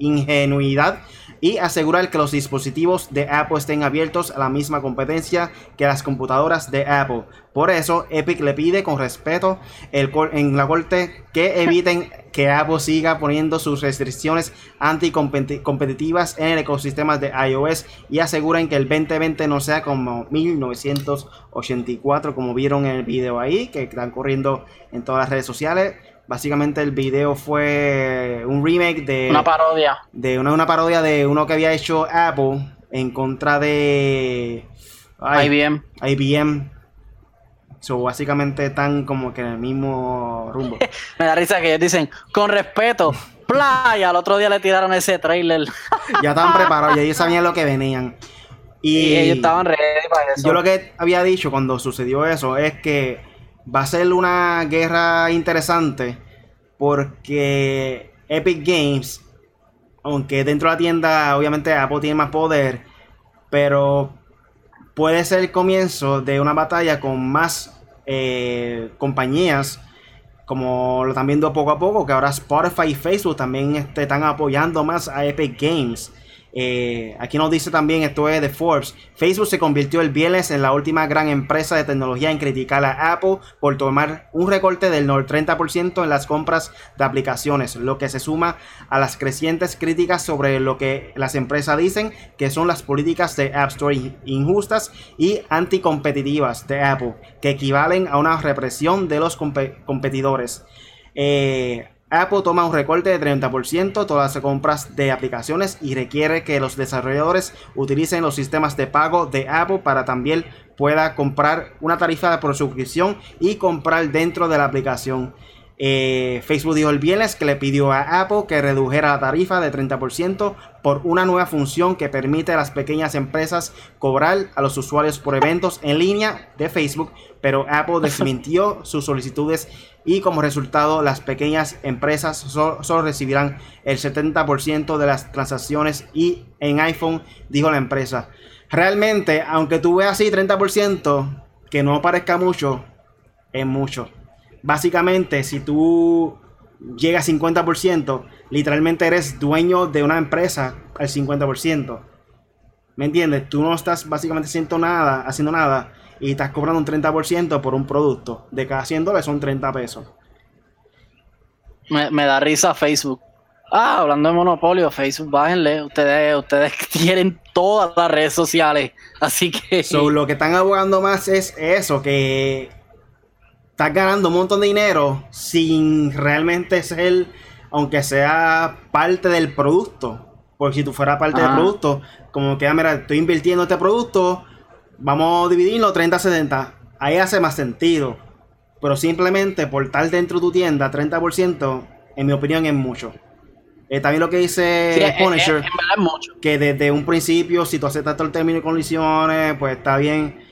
ingenuidad y asegurar que los dispositivos de Apple estén abiertos a la misma competencia que las computadoras de Apple. Por eso, Epic le pide con respeto el, en la corte que eviten que Apple siga poniendo sus restricciones anticompetitivas en el ecosistema de iOS y aseguren que el 2020 no sea como 1984 como vieron en el video ahí que están corriendo en todas las redes sociales. Básicamente el video fue un remake de... Una parodia. De una, una parodia de uno que había hecho Apple en contra de... IBM. IBM. So, básicamente están como que en el mismo rumbo. Me da risa que ellos dicen, con respeto, playa. Al otro día le tiraron ese trailer. ya estaban preparados, ya ellos sabían lo que venían. Y, ellos estaban ready para eso. Yo lo que había dicho cuando sucedió eso es que va a ser una guerra interesante porque Epic Games, aunque dentro de la tienda obviamente Apple tiene más poder, pero puede ser el comienzo de una batalla con más eh, compañías, como lo están viendo poco a poco, que ahora Spotify y Facebook también este, están apoyando más a Epic Games. Eh, aquí nos dice también, esto es de Forbes, Facebook se convirtió el viernes en la última gran empresa de tecnología en criticar a Apple por tomar un recorte del 30% en las compras de aplicaciones, lo que se suma a las crecientes críticas sobre lo que las empresas dicen que son las políticas de App Store injustas y anticompetitivas de Apple, que equivalen a una represión de los competidores. Eh, Apple toma un recorte de 30% todas las compras de aplicaciones y requiere que los desarrolladores utilicen los sistemas de pago de Apple para también pueda comprar una tarifa por suscripción y comprar dentro de la aplicación. Eh, Facebook dijo el viernes que le pidió a Apple que redujera la tarifa de 30% por una nueva función que permite a las pequeñas empresas cobrar a los usuarios por eventos en línea de Facebook, pero Apple desmintió sus solicitudes y como resultado las pequeñas empresas solo, recibirán el 70% de las transacciones y en iPhone dijo la empresa. Realmente, aunque tú veas así 30%, que no parezca mucho, es mucho. Básicamente, si tú llegas a 50%, literalmente eres dueño de una empresa al 50%. ¿Me entiendes? Tú no estás básicamente haciendo nada, haciendo nada y estás cobrando un 30% por un producto. De cada 100 dólares son 30 pesos. Me, da risa Facebook. Ah, hablando de monopolio, Facebook, bájenle. Ustedes, ustedes tienen todas las redes sociales. Así que. lo que están abogando más es eso, que estás ganando un montón de dinero sin realmente ser, aunque sea parte del producto. Porque si tú fueras parte del producto, como que, ah, mira, estoy invirtiendo este producto, vamos a dividirlo 30-70. Ahí hace más sentido. Pero simplemente por estar dentro de tu tienda, 30%, en mi opinión, es mucho. Eh, también lo que dice Punisher, que desde un principio, si tú aceptas todo el término y condiciones, pues está bien.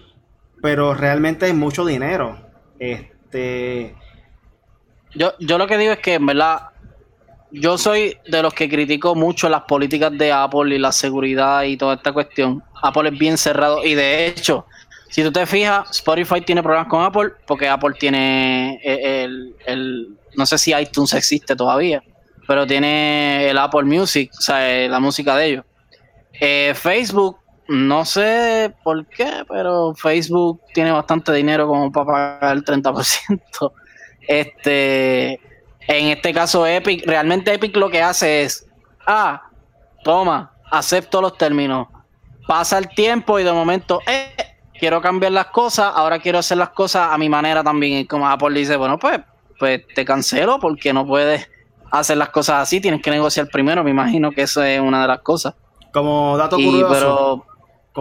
Pero realmente es mucho dinero. Este. Yo, yo lo que digo es que, en verdad, yo soy de los que critico mucho las políticas de Apple y la seguridad y toda esta cuestión. Apple es bien cerrado y de hecho, si tú te fijas, Spotify tiene problemas con Apple porque Apple tiene el, no sé si iTunes existe todavía, pero tiene el Apple Music, o sea, eh, la música de ellos. Eh, Facebook, no sé por qué, pero Facebook tiene bastante dinero como para pagar el 30%. Este, en este caso, Epic, realmente Epic lo que hace es, ah, toma, acepto los términos. Pasa el tiempo y de momento, eh, quiero cambiar las cosas, ahora quiero hacer las cosas a mi manera también. Y como Apple dice, bueno, pues, pues te cancelo porque no puedes hacer las cosas así, tienes que negociar primero, me imagino que eso es una de las cosas. Como dato curioso. Pero,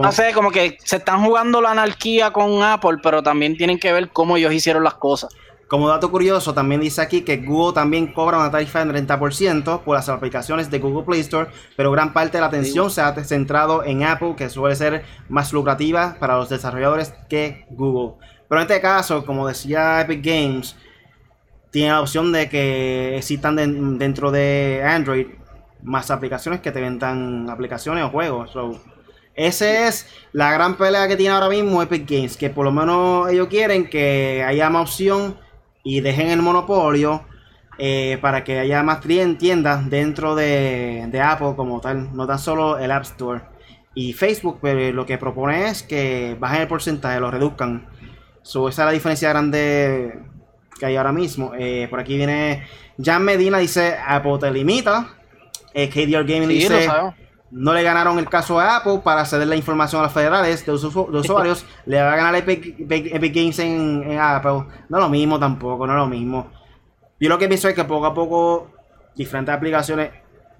no sé, como que se están jugando la anarquía con Apple, pero también tienen que ver cómo ellos hicieron las cosas. Como dato curioso, también dice aquí que Google también cobra una tarifa del 30% por las aplicaciones de Google Play Store, pero gran parte de la atención se ha centrado en Apple, que suele ser más lucrativa para los desarrolladores que Google. Pero en este caso, como decía Epic Games, tiene la opción de que existan dentro de Android más aplicaciones que te vendan aplicaciones o juegos. esa es la gran pelea que tiene ahora mismo Epic Games, que por lo menos ellos quieren que haya más opción y dejen el monopolio eh, para que haya más tiendas dentro de, Apple como tal, no tan solo el App Store. Y Facebook pues, lo que propone es que bajen el porcentaje, lo reduzcan. esa es la diferencia grande que hay ahora mismo. Eh, por aquí viene Jan Medina, dice Apple te limita. Eh, KDR Gaming dice no le ganaron el caso a Apple para ceder la información a los federales de, usuarios. le va a ganar Epic, Games en, Apple. No es lo mismo tampoco, no es lo mismo. Yo lo que pienso es que poco a poco diferentes aplicaciones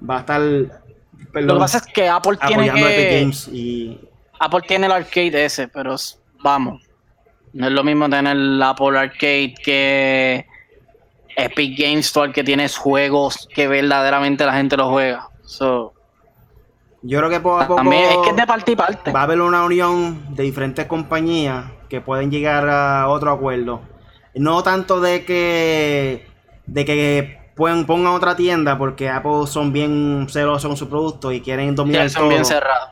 va a estar. lo que pasa es que Apple tiene y... Apple tiene el arcade ese, pero vamos. No es lo mismo tener el Apple Arcade que Epic Games Store que tienes juegos que verdaderamente la gente los juega. So, yo creo que poco a poco. es que es de parte y parte. Va a haber una unión de diferentes compañías que pueden llegar a otro acuerdo. No tanto de que. de que puedan, pongan otra tienda porque Apple son bien celosos con su producto y quieren dominar son bien cerrados.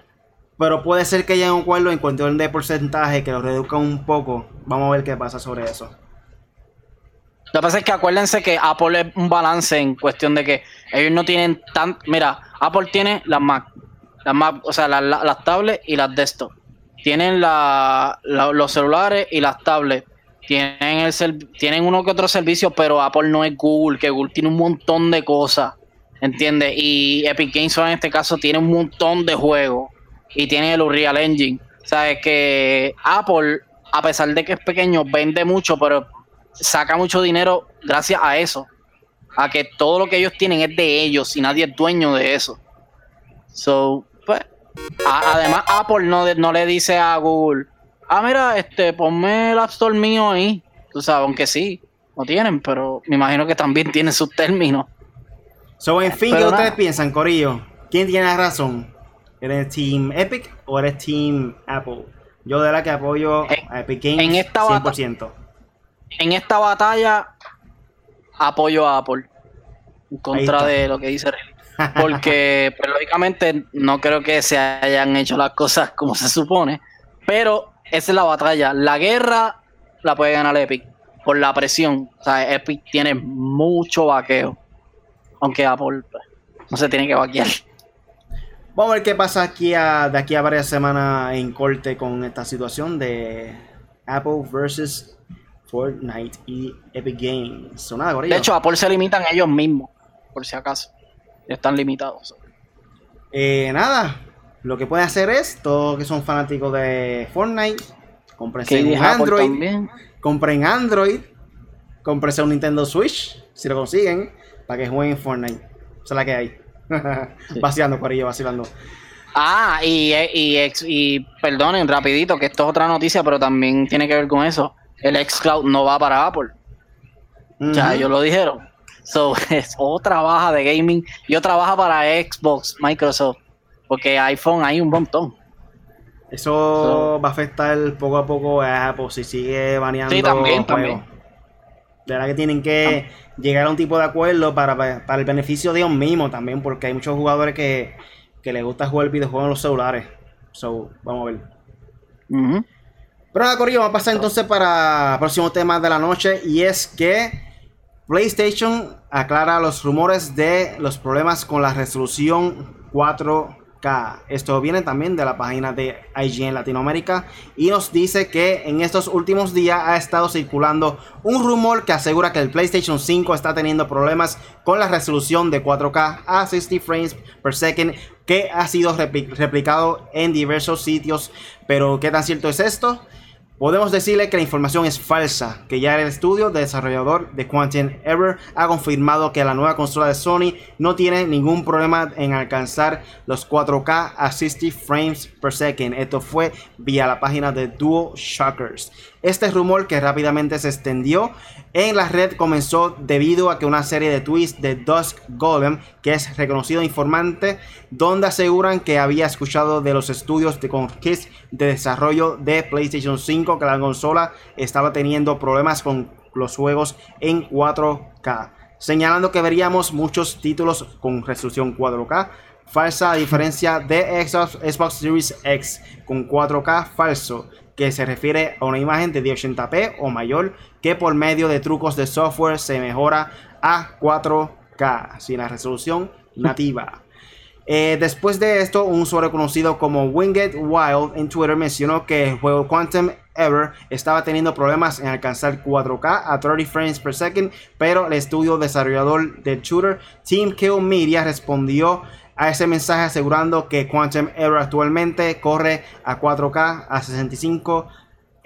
Pero puede ser que haya un acuerdo en cuestión de porcentaje que lo reduzcan un poco. Vamos a ver qué pasa sobre eso. Lo que pasa es que acuérdense que Apple es un balance en cuestión de que ellos no tienen tan. Mira, Apple tiene las Mac, las o sea, las tablets y las desktop. Tienen la, los celulares y las tablets. Tienen, el, tienen uno que otro servicio, pero Apple no es Google, que Google tiene un montón de cosas. ¿Entiendes? Y Epic Games en este caso tiene un montón de juegos. Y tiene el Unreal Engine. O sea, es que Apple, a pesar de que es pequeño, vende mucho, pero saca mucho dinero gracias a eso. A que todo lo que ellos tienen es de ellos y nadie es dueño de eso. So, pues, además Apple no, no le dice a Google, ah, mira, este, ponme el App Store mío ahí. Tú sabes, aunque sí, no tienen, pero me imagino que también tienen sus términos. So, en fin, ¿qué ustedes piensan, Corillo? ¿Quién tiene razón? ¿Eres Team Epic o eres Team Apple? Yo de la que apoyo a Epic Games en esta 100%. En esta batalla apoyo a Apple. En contra de lo que dice Porque, pues, lógicamente, no creo que se hayan hecho las cosas como se supone. Pero esa es la batalla. La guerra la puede ganar Epic. Por la presión. O sea, Epic tiene mucho vaqueo. Aunque Apple pues, no se tiene que vaquear. Vamos a ver qué pasa aquí de aquí a varias semanas en corte con esta situación de Apple versus Fortnite y Epic Games. de hecho, Apple se limitan ellos mismos, por si acaso. Están limitados. Eh, nada, lo que pueden hacer es, todos que son fanáticos de Fortnite, comprense un Android, compren Android, comprense un Nintendo Switch, si lo consiguen, para que jueguen Fortnite. Esa es la que hay. Vaciando, Corillo, vacilando. Ah, y, y, y, perdonen, rapidito, que esto es otra noticia, pero también tiene que ver con eso. El xCloud no va para Apple. Ya ellos lo dijeron. So, es otra baja de gaming. Yo trabajo para Xbox, Microsoft, porque iPhone hay un montón. Eso va a afectar poco a poco a Apple si sigue baneando. Sí, también, también. De verdad que tienen que llegar a un tipo de acuerdo para, el beneficio de ellos mismos también, porque hay muchos jugadores que, que les gusta jugar videojuegos en los celulares. So, vamos a ver. Pero nada, Corillo, vamos a pasar entonces para el próximo tema de la noche y es que PlayStation aclara los rumores de los problemas con la resolución 4 esto viene también de la página de IGN Latinoamérica y nos dice que en estos últimos días ha estado circulando un rumor que asegura que el PlayStation 5 está teniendo problemas con la resolución de 4K a 60 frames per second que ha sido replicado en diversos sitios. Pero ¿qué tan cierto es esto? Podemos decirle que la información es falsa, que ya el estudio de desarrollador de Quantum Error ha confirmado que la nueva consola de Sony no tiene ningún problema en alcanzar los 4K a 60 frames per second. Esto fue vía la página de Duo Shockers. Este rumor que rápidamente se extendió en la red comenzó debido a que una serie de tweets de Dusk Golem, que es reconocido informante, donde aseguran que había escuchado de los estudios de Conquist de desarrollo de PlayStation 5 que la consola estaba teniendo problemas con los juegos en 4K, señalando que veríamos muchos títulos con resolución 4K falsa a diferencia de Xbox Series X con 4K falso que se refiere a una imagen de 1080p o mayor que por medio de trucos de software se mejora a 4K sin la resolución nativa. Eh, después de esto, un usuario conocido como Winged Wild en Twitter mencionó que el juego Quantum Ever estaba teniendo problemas en alcanzar 4K a 30 frames per second, pero el estudio desarrollador del shooter Team Kill Media respondió a ese mensaje asegurando que Quantum Error actualmente corre a 4K a 65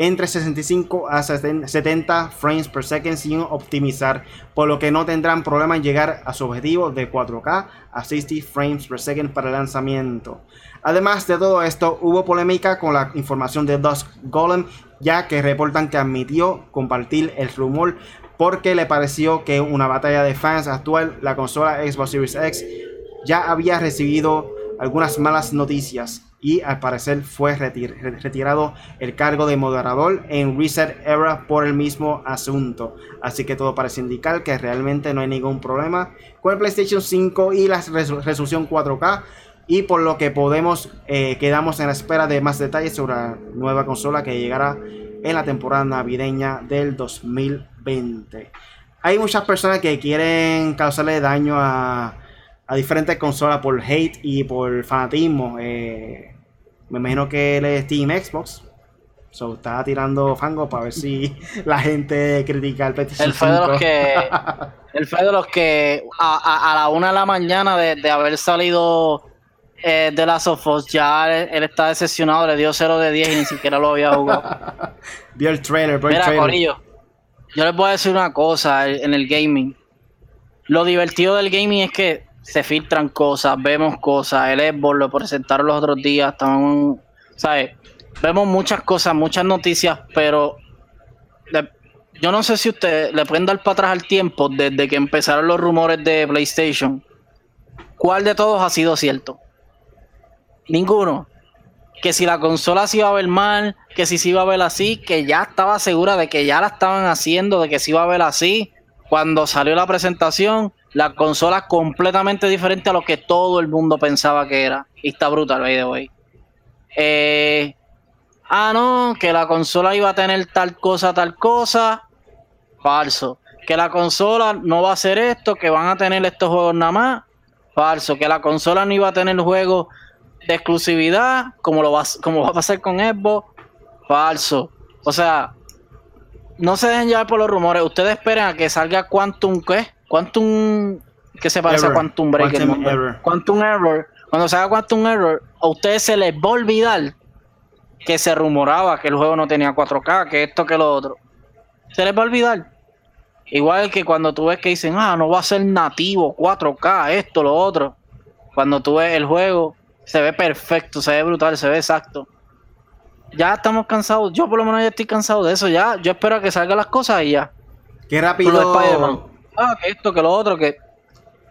entre 65 a 70 frames per second sin optimizar, por lo que no tendrán problema en llegar a su objetivo de 4K a 60 frames per second para el lanzamiento. Además de todo esto, hubo polémica con la información de Dusk Golem, ya que reportan que admitió compartir el rumor porque le pareció que una batalla de fans actual, la consola Xbox Series X ya había recibido algunas malas noticias y al parecer fue retirado el cargo de moderador en Reset Era por el mismo asunto. Así que todo parece indicar que realmente no hay ningún problema con el PlayStation 5 y la resolución 4K. Y por lo que podemos, eh, quedamos en la espera de más detalles sobre la nueva consola que llegará en la temporada navideña del 2020. Hay muchas personas que quieren causarle daño a a diferentes consolas por hate y por fanatismo. Eh, me imagino que él es Team Xbox. So, está tirando fango para ver si la gente critica el PlayStation Él fue de los que. él fue de los que a, a, la una de la mañana de, de haber salido eh, de las of ya él, está decepcionado, le dio 0 de 10 y ni siquiera lo había jugado. vio el trailer, el trailer. yo les voy a decir una cosa en el gaming. Lo divertido del gaming es que se filtran cosas, vemos cosas. El Xbox lo presentaron los otros días, estamos, ¿sabes? Vemos muchas cosas, muchas noticias, pero yo no sé si ustedes le pueden dar para atrás al tiempo desde que empezaron los rumores de PlayStation. ¿Cuál de todos ha sido cierto? Ninguno. Que si la consola se iba a ver mal, que si se iba a ver así, que ya estaba segura de que ya la estaban haciendo, de que se iba a ver así. Cuando salió la presentación, la consola completamente diferente a lo que todo el mundo pensaba que era. Y está brutal, by the way. Eh, ah, no, que la consola iba a tener tal cosa, tal cosa. Falso. Que la consola no va a hacer esto, que van a tener estos juegos nada más. Falso. Que la consola no iba a tener juegos de exclusividad, como, lo va, como va a pasar con Xbox, falso. O sea, no se dejen llevar por los rumores. Ustedes esperan a que salga Quantum, ¿qué? Quantum, ¿qué se parece a Quantum Break? Quantum Error. Quantum Error. Cuando salga Quantum Error, a ustedes se les va a olvidar que se rumoraba que el juego no tenía 4K, que esto, que lo otro. Se les va a olvidar. Igual que cuando tú ves que dicen, ah, no va a ser nativo, 4K, esto, lo otro. Cuando tú ves el juego, se ve perfecto, se ve brutal, se ve exacto. Ya estamos cansados, yo por lo menos ya estoy cansado de eso, ya, yo espero que salgan las cosas y ya. Qué rápido. Ah, que esto, que lo otro, que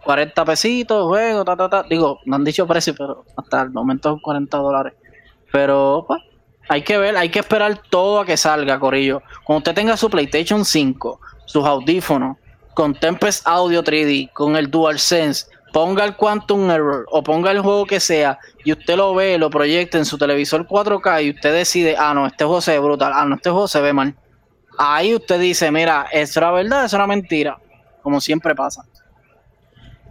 40 pesitos, juego, ta, ta, ta. Digo, no han dicho precio, pero hasta el momento son 40 dólares. Pero, pues, hay que ver, hay que esperar todo a que salga, Corillo. Cuando usted tenga su PlayStation 5, sus audífonos, con Tempest Audio 3D, con el DualSense, ponga el Quantum Error o ponga el juego que sea y usted lo ve, lo proyecta en su televisor 4K y usted decide, ah, no, este juego se ve brutal, ah, no, este juego se ve mal. Ahí usted dice, mira, ¿es la verdad, es una mentira, como siempre pasa.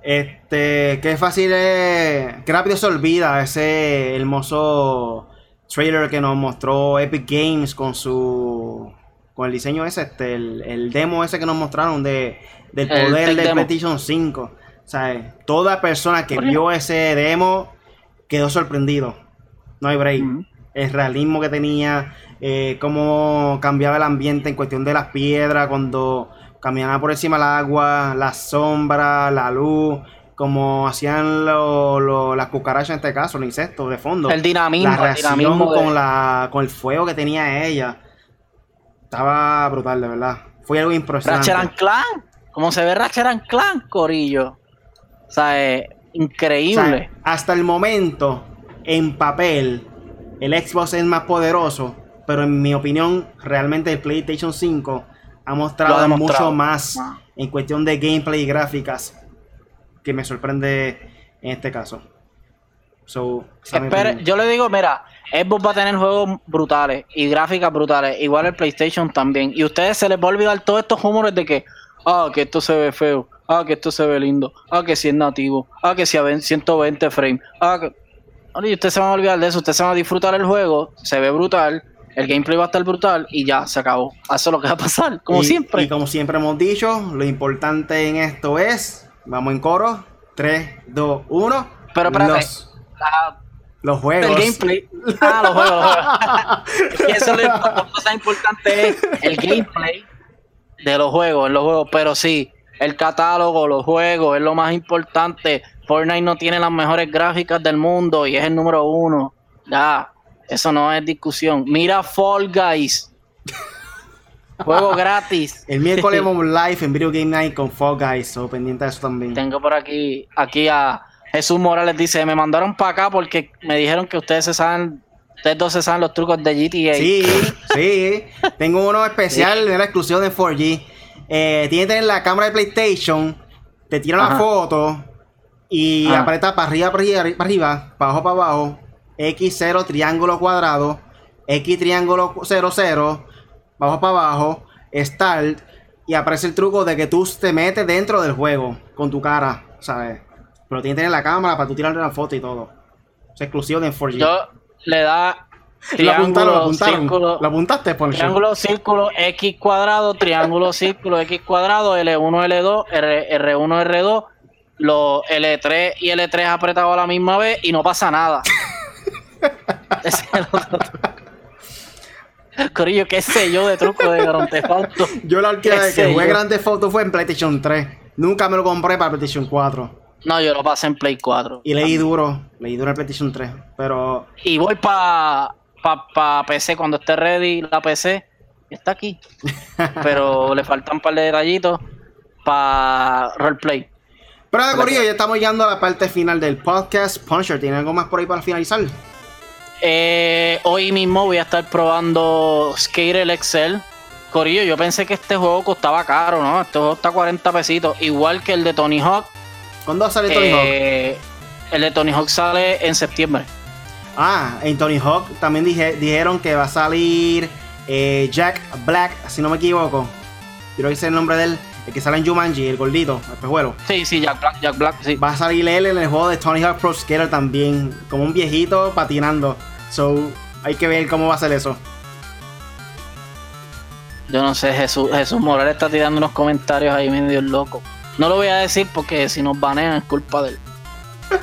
Este, qué fácil es, qué rápido se olvida ese hermoso trailer que nos mostró Epic Games con su, con el diseño ese, este, el, demo ese que nos mostraron de, del poder de PlayStation 5 sea, toda persona que vio ese demo quedó sorprendido. No hay break. El realismo que tenía, eh, cómo cambiaba el ambiente en cuestión de las piedras, cuando caminaban por encima del agua, la sombra, la luz, como hacían las cucarachas en este caso, los insectos de fondo. El dinamismo. La reacción con, la, con el fuego que tenía ella. Estaba brutal, de verdad. Fue algo impresionante. Ratchet Clan. Como se ve Ratchet Clan, Corillo. O sea, increíble. hasta el momento, en papel, el Xbox es más poderoso, pero en mi opinión, realmente el PlayStation 5 ha mostrado mucho más ah. en cuestión de gameplay y gráficas que me sorprende en este caso. yo le digo, mira, Xbox va a tener juegos brutales y gráficas brutales, igual el PlayStation también. Y a ustedes se les va a olvidar todos estos rumores de que, ah, que esto se ve feo, ah, que esto se ve lindo, ah, que si es nativo, ah, que si a 120 frames, ah, que... Y usted se va a olvidar de eso, usted se va a disfrutar el juego, se ve brutal, el gameplay va a estar brutal y ya se acabó. Eso es lo que va a pasar, como siempre. Y como siempre hemos dicho, lo importante en esto es, vamos en coro, 3, 2, 1. Pero espérate, los, los juegos. El gameplay. Ah, los juegos. eso es lo más importante es el gameplay de los juegos, en los juegos, pero sí, el catálogo, los juegos, es lo más importante. Fortnite no tiene las mejores gráficas del mundo y es el número uno. Ya, eso no es discusión. Mira Fall Guys. Juego gratis. El miércoles vamos live en Video Game Night con Fall Guys, so pendiente de eso también. Tengo por aquí, aquí a Jesús Morales dice, me mandaron para acá porque me dijeron que ustedes se saben, ustedes dos se saben los trucos de GTA. Sí, sí. Tengo uno especial de la exclusión de 4G eh, tiene que tener la cámara de PlayStation, te tira la foto y aprieta para arriba, para arriba, para arriba, para abajo, para abajo, X0 triángulo cuadrado, X triángulo 00, abajo para abajo, Start, y aparece el truco de que tú te metes dentro del juego con tu cara, ¿sabes? Pero tiene que tener la cámara para tú tirarle la foto y todo. Es exclusivo de 4G. Yo le da lo triángulo, apuntaron. círculo, Lo apuntaste, Punisher. triángulo, círculo, X cuadrado, triángulo, círculo, X cuadrado, L1, L2, R, R1, R2, los L3 y L3 apretados a la misma vez y no pasa nada. Ese es el otro truco. Corillo, qué sé yo de truco de Grand Theft Auto. Yo la última vez que jugué yo. Grande Foto fue en PlayStation 3. Nunca me lo compré para PlayStation 4. No, yo lo pasé en Play 4. Y leí duro, leí duro en PlayStation 3. Pero Y voy para pa, pa PC cuando esté ready la PC. Está aquí. Pero le faltan un par de detallitos para roleplay. Pero de ya estamos llegando a la parte final del podcast. Punisher, ¿tiene algo más por ahí para finalizar? Eh, hoy mismo voy a estar probando Skater Excel. Corillo, yo pensé que este juego costaba caro, ¿no? Este juego está 40 pesitos. Igual que el de Tony Hawk. ¿Cuándo sale Tony Hawk? Eh, El de Tony Hawk sale en septiembre. Ah, en Tony Hawk también dije, dijeron que va a salir eh, Jack Black, si no me equivoco. Quiero decir el nombre de él, el que sale en Jumanji, el gordito, el pejuelo. Sí, sí, Jack Black, Jack Black, sí. Va a salir él en el juego de Tony Hawk Pro Skater también, como un viejito patinando. So, hay que ver cómo va a ser eso. Yo no sé, Jesús, Jesús Morales está tirando unos comentarios ahí medio loco. No lo voy a decir porque si nos banean es culpa de él.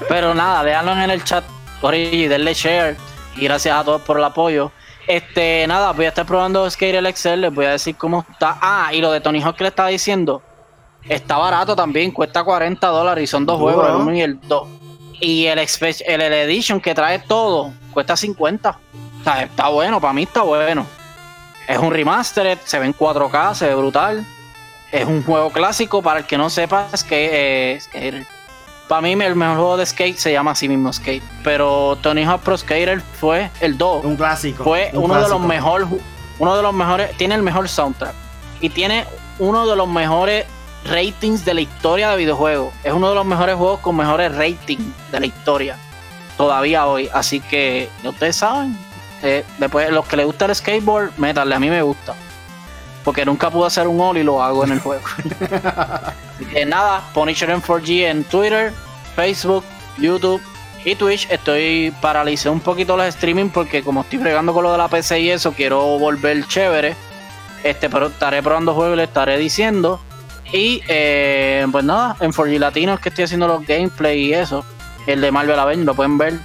Pero nada, déjalo en el chat, y denle share. Y gracias a todos por el apoyo. Este, nada, voy a estar probando Skate el Excel, les voy a decir cómo está. Ah, y lo de Tony Hawk que le estaba diciendo, está barato también, cuesta 40 dólares y son dos juegos, el 1 y el 2. Y el, el, el Edition que trae todo, cuesta 50. O sea, está bueno, para mí está bueno. Es un remastered, se ve en 4K, se ve brutal. Es un juego clásico, para el que no sepa, es que eh. Para mí el mejor juego de skate se llama así mismo Skate. Pero Tony Hawk Pro Skater fue el 2 Un clásico. fue un uno de los mejores uno de los mejores tiene el mejor soundtrack y tiene uno de los mejores ratings de la historia de videojuegos es uno de los mejores juegos con mejores ratings de la historia todavía hoy así que ustedes saben eh, después los que les gusta el skateboard métanle a mí me gusta porque nunca pude hacer un all y lo hago en el juego Así que nada Punisher en 4G en Twitter Facebook YouTube y Twitch estoy paralicé un poquito los streaming porque como estoy fregando con lo de la PC y eso, quiero volver chévere. Este, pero estaré probando juegos y le estaré diciendo. Y eh, pues nada, en 4G Latino es que estoy haciendo los gameplay y eso. El de Marvel Avengers lo pueden ver.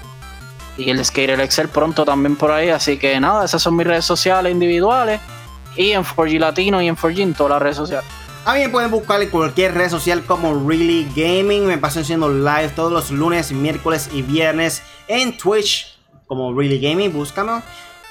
Y el Skater Excel pronto también por ahí. Así que nada, esas son mis redes sociales individuales. Y en 4G Latino y en 4G en todas las redes sociales. A mí me pueden buscar en cualquier red social como Really Gaming. Me paso haciendo live todos los lunes, miércoles y viernes en Twitch como Really Gaming. Búscame.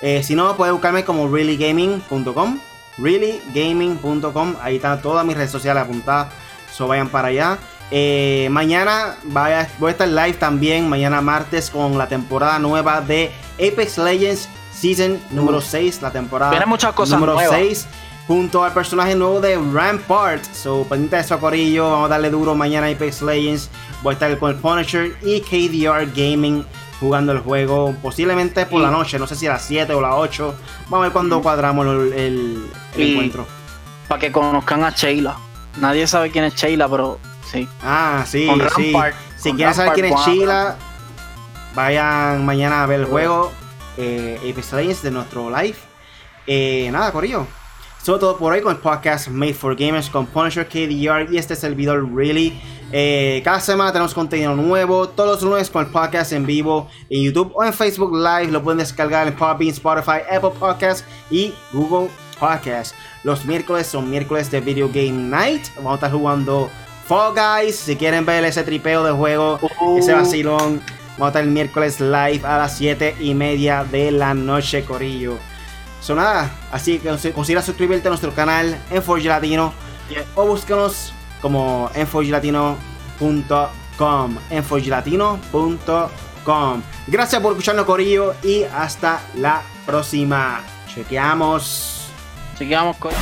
Eh, si no, puedes buscarme como reallygaming.com. Reallygaming.com. Ahí están todas mis redes sociales apuntadas. So vayan para allá. Eh, mañana voy a estar live también. Mañana martes con la temporada nueva de Apex Legends Season número 6. La temporada muchas cosas número nuevas. 6 junto al personaje nuevo de Rampart. So, pendiente de eso, Corillo. Vamos a darle duro mañana a Apex Legends. Voy a estar con el Punisher y KDR Gaming jugando el juego. Posiblemente por Y- la noche, no sé si a las 7 o las 8. Vamos a ver cuándo cuadramos el, el- el Y- encuentro. Para que conozcan a Sheila. Nadie sabe quién es Sheila, pero sí. Ah, sí, Con sí. Rampart, Si quieren saber quién es. Sheila, vayan mañana a ver el juego. Eh, Legends de nuestro live. Eh, nada, Corillo. Es todo por hoy con el podcast Made for Gamers con Punisher KDR y este servidor Really. Eh, cada semana tenemos contenido nuevo. Todos los lunes con el podcast en vivo en YouTube o en Facebook Live. Lo pueden descargar en Podbean, Spotify, Apple Podcasts y Google Podcasts. Los miércoles son miércoles de Video Game Night. Vamos a estar jugando Fall Guys. Si quieren ver ese tripeo de juego, Uh. ese vacilón. Vamos a estar el miércoles live a las 7 y media de la noche, Corillo. So nada, así que consi- considera suscribirte a nuestro canal en 4G Latino Yeah. o búscanos como en 4glatino.com en 4glatino.com Gracias por escucharnos Corillo y hasta la próxima. Chequeamos. Seguimos con.